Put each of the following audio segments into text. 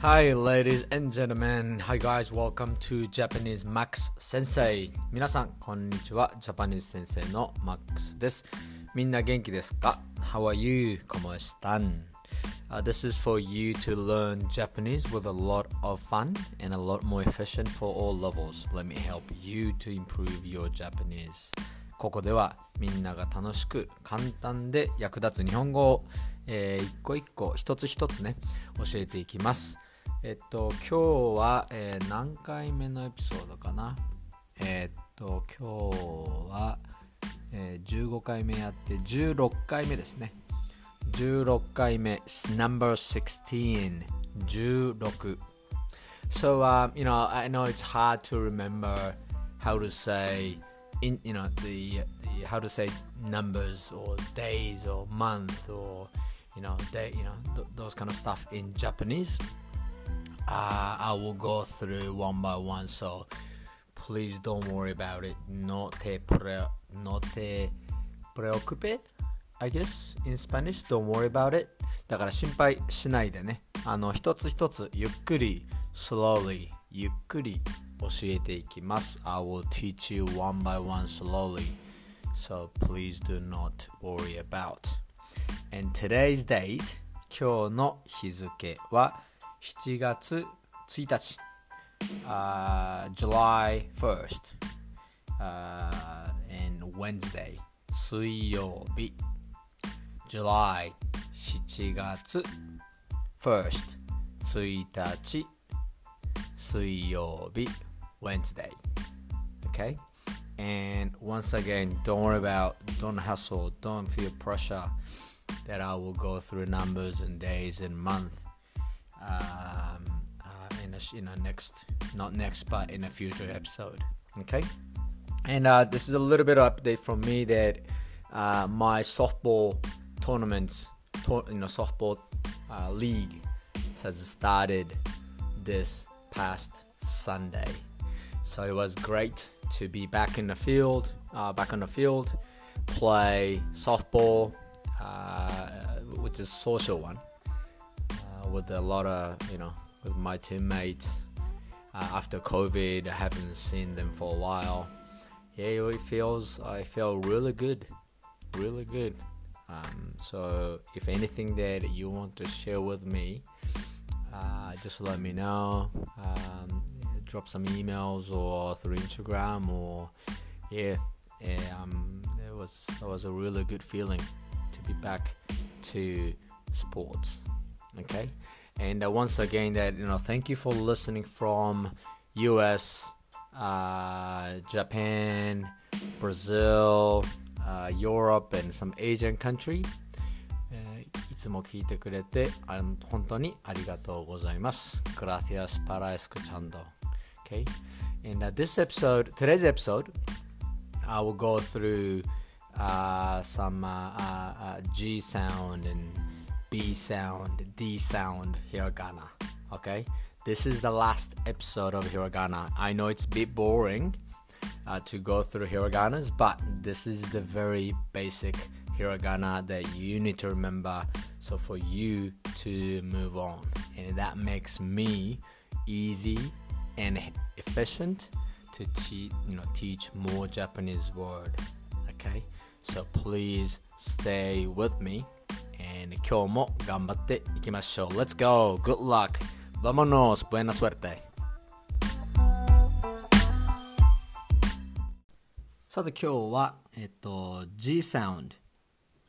Hi, ladies and gentlemen. Hi, guys. Welcome to Japanese Max Sensei. 皆さん、こんにちは。ジャパニーズ先生の Max です。みんな元気ですか ?How are you? ¿Cómo están? Uh, this is for you to learn Japanese with a lot of fun and a lot more efficient for all levels. Let me help you to improve your Japanese. ここではみんなが楽しく簡単で役立つ日本語を、えー、一個一個一つ一つね教えていきます。えっと、今日は、えー、何回目のエピソードかなえー、っと、今日は、えー、15回目やって16回目ですね。16回目、number 16、16。So, um, you know, I know it's hard to remember how to say, in, you know, the, the how to say numbers or days or month or, you know, day, you know, th- those kind of stuff in Japanese. uh, I will go through one by one. So please don't worry about it. No te, pre, no te preocupe, I guess, in Spanish. Don't worry about it. だから心配しないでね。あの、一つ一つゆっくり、slowly, ゆっくり教えていきます。I will teach you one by one slowly. So please do not worry about. And today's date, 今日の日付は 7月1日、uh, July 1st、uh, and Wednesday 水曜日 July 7月 1st 1日水曜日 Wednesday okay and once again don't worry about don't hustle don't feel pressure that I will go through numbers and days and months um, uh, in a in a next not next but in a future episode okay? And uh, this is a little bit of update from me that uh, my softball tournaments to, you know softball uh, league has started this past Sunday. So it was great to be back in the field uh, back on the field play softball uh, which is social one with a lot of you know with my teammates uh, after covid i haven't seen them for a while. Yeah it feels i feel really good really good. Um, so if anything that you want to share with me uh, just let me know. Um, drop some emails or through instagram or yeah, yeah um, it was it was a really good feeling to be back to sports okay and uh, once again that you know thank you for listening from us uh, japan brazil uh, europe and some asian country いつも聞いてくれてあ本当にありがとうございます Gracias para escuchando okay and uh, this episode today's episode I will go through uh, some uh, uh, uh, G sound and B sound, D sound, hiragana. Okay, this is the last episode of hiragana. I know it's a bit boring uh, to go through hiraganas, but this is the very basic hiragana that you need to remember. So for you to move on, and that makes me easy and efficient to teach, you know teach more Japanese word. Okay, so please stay with me And 今日も頑張っていきましょう。Let's go! Good luck! Vámonos! Buena suerte! さて今日は、えっと、G sound、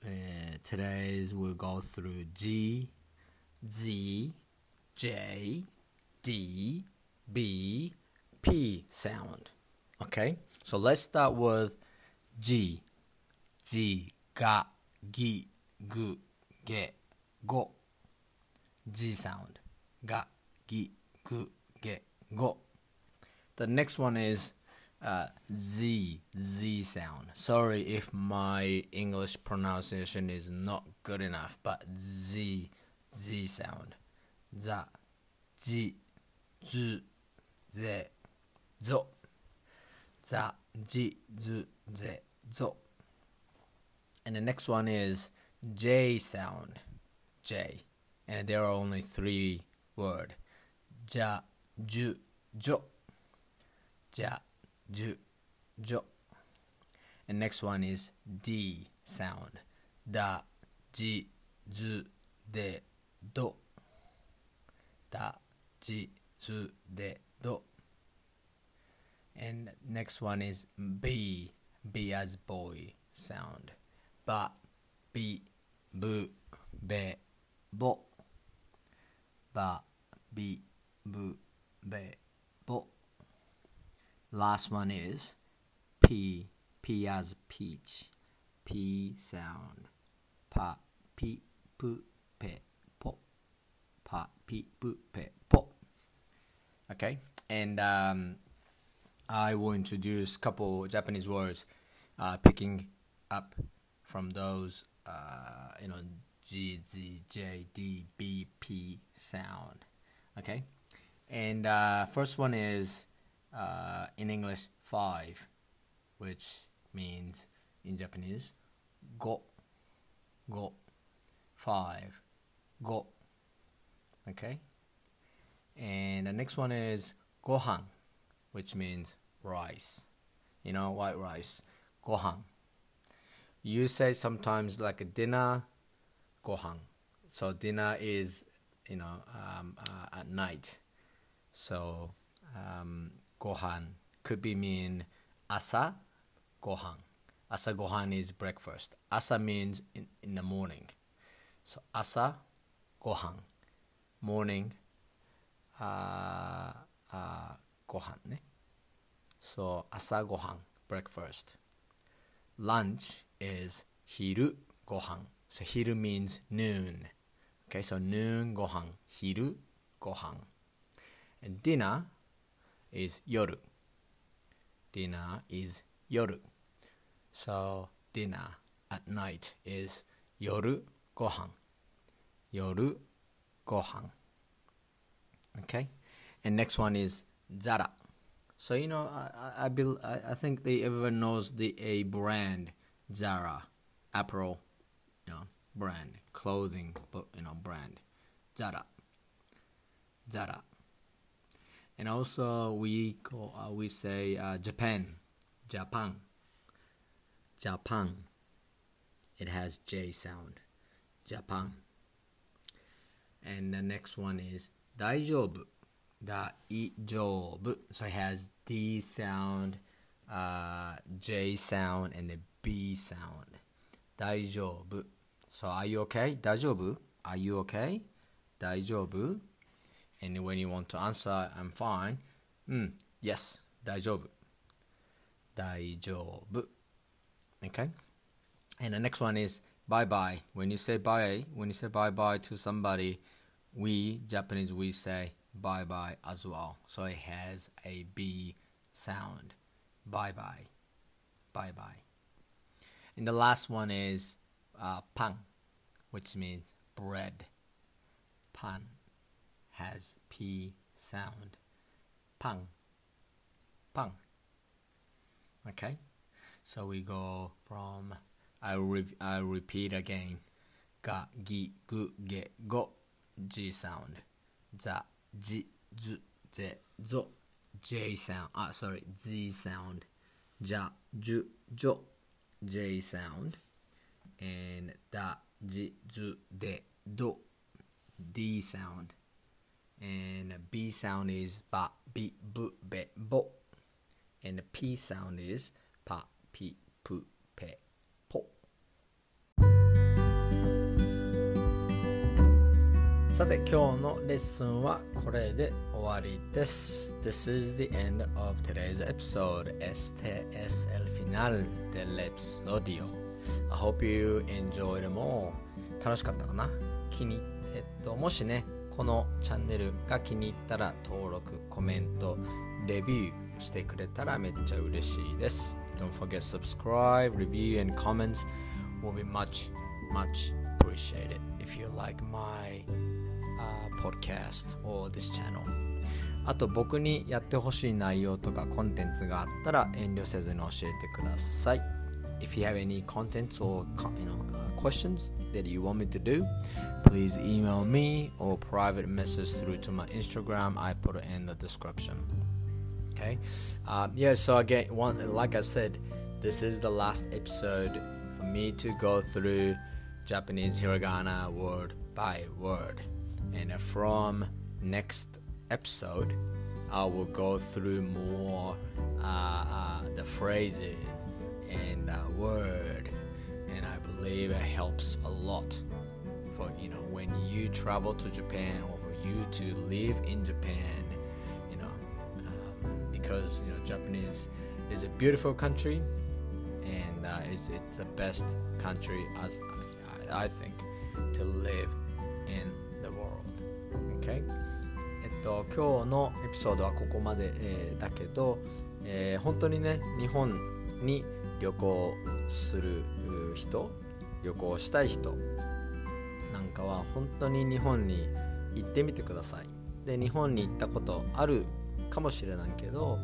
えー、Today's we'll go through G, Z, J, D, B, P sound. Okay? So let's start with G. G, ga, gi, gu, ge, go. G sound. Ga, gi, gu, ge, go. The next one is uh, Z, Z sound. Sorry if my English pronunciation is not good enough, but Z, Z sound. Za, Ji, Zu, Ze, Zo. Za, Ji, Zu, Ze, Zo. And the next one is J sound. J. And there are only three word. Ja, ju, jo. Ja, ju, jo. And next one is D sound. Da, ji, zu, de, do. Da, ji, zu, de, do. And next one is B. B as boy sound. Ba, bi, bu, be, bo. Ba, bi, bu, be, bo. Last one is P. P as peach. P sound. Pa, pi, pu, pe, po. Pa, pi, pu, pe, po. Okay, and um, I will introduce couple Japanese words, uh, picking up from those, uh, you know, G, Z, J, D, B, P sound. Okay, and uh, first one is uh, in English five, which means in Japanese go, go, five, go. Okay, and the next one is gohan, which means rice. You know, white rice, gohan. You say sometimes like a dinner, gohan. So dinner is you know um, uh, at night. So um, gohan could be mean asa gohan. Asa gohan is breakfast. Asa means in, in the morning. So asa gohan, morning. Uh, uh, gohan. Ne? So asa gohan, breakfast. Lunch is hiru gohan. So hiru means noon. Okay, so noon gohan. Hiru gohan. And dinner is yoru. Dinner is yoru. So dinner at night is yoru gohan. Yoru gohan. Okay, and next one is zara. So you know, I I, I, I think they everyone knows the a brand Zara, apparel, you know, brand, clothing, you know, brand, Zara, Zara. And also we call, uh, we say uh, Japan, Japan, Japan. It has J sound, Japan. And the next one is Daijoubu, Daijoubu. So it has D sound, uh, J sound, and the B sound 大丈夫 so are you okay 大丈夫 are you okay 大丈夫 and when you want to answer I'm fine うん yes 大丈夫大丈夫 okay and the next one is bye bye when you say bye when you say bye bye to somebody we Japanese we say bye bye as well. So it has a B sound. Bye bye. Bye bye. And the last one is uh, pan, which means bread. Pan has P sound. Pang. Pang. Okay? So we go from, I, re- I repeat again. Ga, gi, gu, ge, go. G sound. The, G, Z, Z, zo. J sound. Ah, sorry. Z sound. Ja, ju, jo. J sound. And da, ji, zu, de, do. D sound. And B sound is ba, bi, bu, be, bo. And the P sound is pa, pi, pu, さて今日のレッスンはこれで終わりです。This is the end of today's episode.STS El final del episodio. I hope you enjoyed more. 楽しかったかな気に、えっと、もしね、このチャンネルが気に入ったら登録、コメント、レビューしてくれたらめっちゃ嬉しいです。Don't forget subscribe, review and comments will be much, much appreciated if you like my uh, podcast or this channel あと僕にやってほしい内容とかコンテンツがあったら遠慮せずに教えてください If you have any contents or you know, questions that you want me to do, please email me or private message through to my Instagram. I put it in the description. Okay. Uh, yeah. So again, one like I said, this is the last episode for me to go through Japanese hiragana word by word, and from next episode, I will go through more uh, uh, the phrases and uh, word, and I believe it helps a lot for you know when you travel to Japan or for you to live in Japan, you know, um, because you know Japanese is a beautiful country, and uh, it's it's the best country as I, I think to live in the world. Okay? えっと、今日のエピソードはここまで、えー、だけど、えー、本当にね日本に旅行する人旅行したい人なんかは本当に日本に行ってみてくださいで日本に行ったことあるかもしれないけど、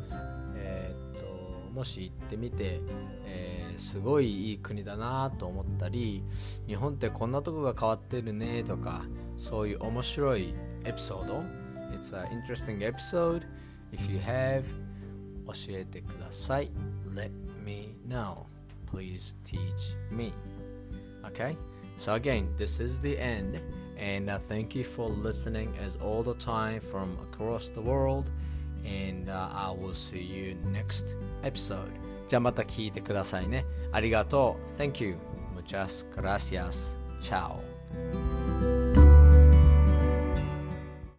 えー、っともし行ってみて、えー、すごいいい国だなと思ったり日本ってこんなとこが変わってるねとかそういう面白いエピソード It's an interesting episode If you have 教えてください Let me know Please teach me Okay So again this is the end and uh, thank you for listening as all the time from across the world and uh, I will see you next episode じゃあまた聞いてくださいねありがとう Thank you Muchas gracias Ciao